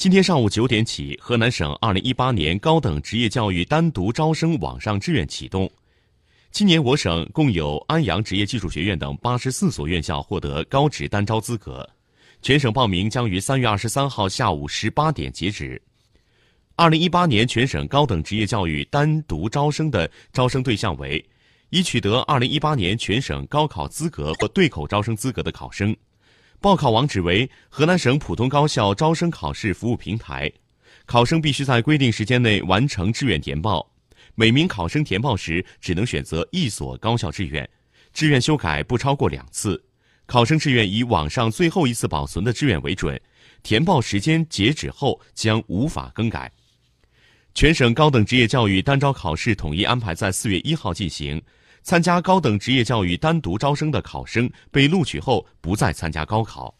今天上午九点起，河南省二零一八年高等职业教育单独招生网上志愿启动。今年我省共有安阳职业技术学院等八十四所院校获得高职单招资格，全省报名将于三月二十三号下午十八点截止。二零一八年全省高等职业教育单独招生的招生对象为已取得二零一八年全省高考资格或对口招生资格的考生。报考网址为河南省普通高校招生考试服务平台，考生必须在规定时间内完成志愿填报。每名考生填报时只能选择一所高校志愿，志愿修改不超过两次。考生志愿以网上最后一次保存的志愿为准，填报时间截止后将无法更改。全省高等职业教育单招考试统一安排在四月一号进行。参加高等职业教育单独招生的考生被录取后，不再参加高考。